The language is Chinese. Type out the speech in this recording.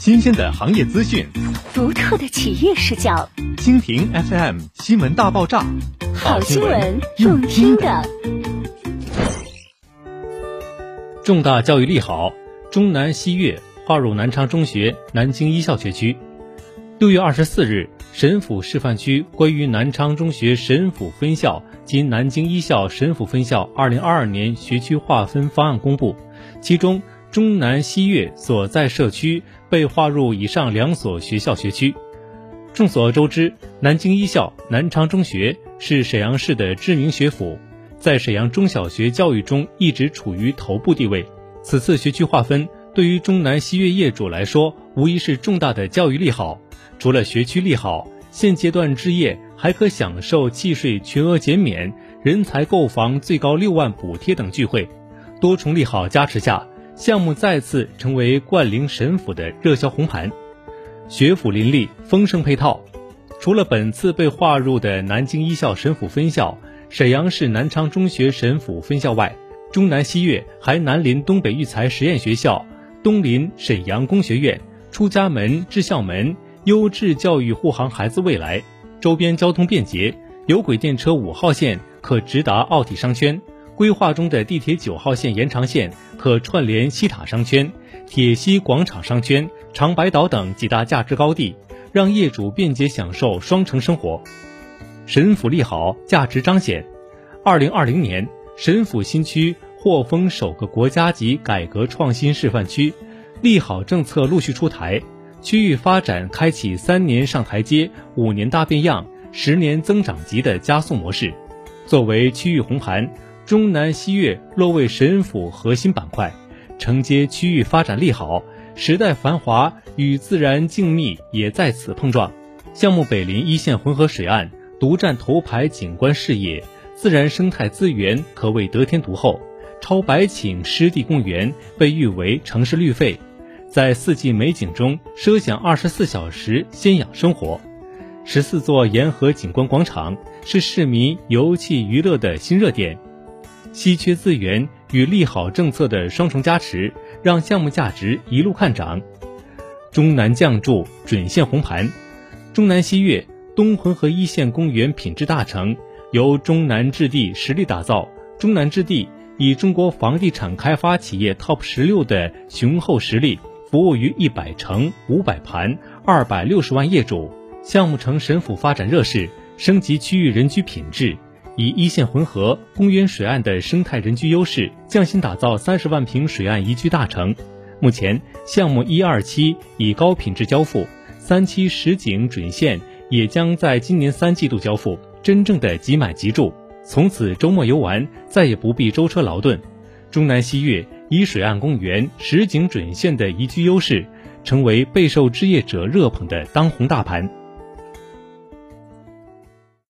新鲜的行业资讯，独特的企业视角。蜻蜓 FM 新闻大爆炸，好新闻用听的。重大教育利好，中南西粤划入南昌中学南京一校学区。六月二十四日，沈府示范区关于南昌中学沈府分校及南京一校沈府分校二零二二年学区划分方案公布，其中。中南西粤所在社区被划入以上两所学校学区。众所周知，南京一校南昌中学是沈阳市的知名学府，在沈阳中小学教育中一直处于头部地位。此次学区划分对于中南西粤业主来说，无疑是重大的教育利好。除了学区利好，现阶段置业还可享受契税全额减免、人才购房最高六万补贴等巨惠，多重利好加持下。项目再次成为冠陵沈府的热销红盘，学府林立，丰盛配套。除了本次被划入的南京一校沈府分校、沈阳市南昌中学沈府分校外，中南西岳还南临东北育才实验学校，东临沈阳工学院，出家门、至校门，优质教育护航孩子未来。周边交通便捷，有轨电车五号线可直达奥体商圈。规划中的地铁九号线延长线可串联西塔商圈、铁西广场商圈、长白岛等几大价值高地，让业主便捷享受双城生活。沈府利好，价值彰显。二零二零年，沈府新区获封首个国家级改革创新示范区，利好政策陆续出台，区域发展开启三年上台阶、五年大变样、十年增长级的加速模式。作为区域红盘。中南西粤落位沈府核心板块，承接区域发展利好，时代繁华与自然静谧也在此碰撞。项目北临一线浑河水岸，独占头牌景观视野，自然生态资源可谓得天独厚。超百顷湿地公园被誉为城市绿肺，在四季美景中奢享二十四小时鲜养生活。十四座沿河景观广场是市民游憩娱乐的新热点。稀缺资源与利好政策的双重加持，让项目价值一路看涨。中南降筑准现红盘，中南西粤东浑河一线公园品质大成，由中南置地实力打造。中南置地以中国房地产开发企业 TOP 十六的雄厚实力，服务于一百城、五百盘、二百六十万业主。项目成沈府发展热势，升级区域人居品质。以一线浑河公园水岸的生态人居优势，匠心打造三十万平水岸宜居大城。目前，项目一二期以高品质交付，三期实景准现也将在今年三季度交付，真正的即买即住。从此周末游玩再也不必舟车劳顿。中南西粤以水岸公园实景准现的宜居优势，成为备受置业者热捧的当红大盘。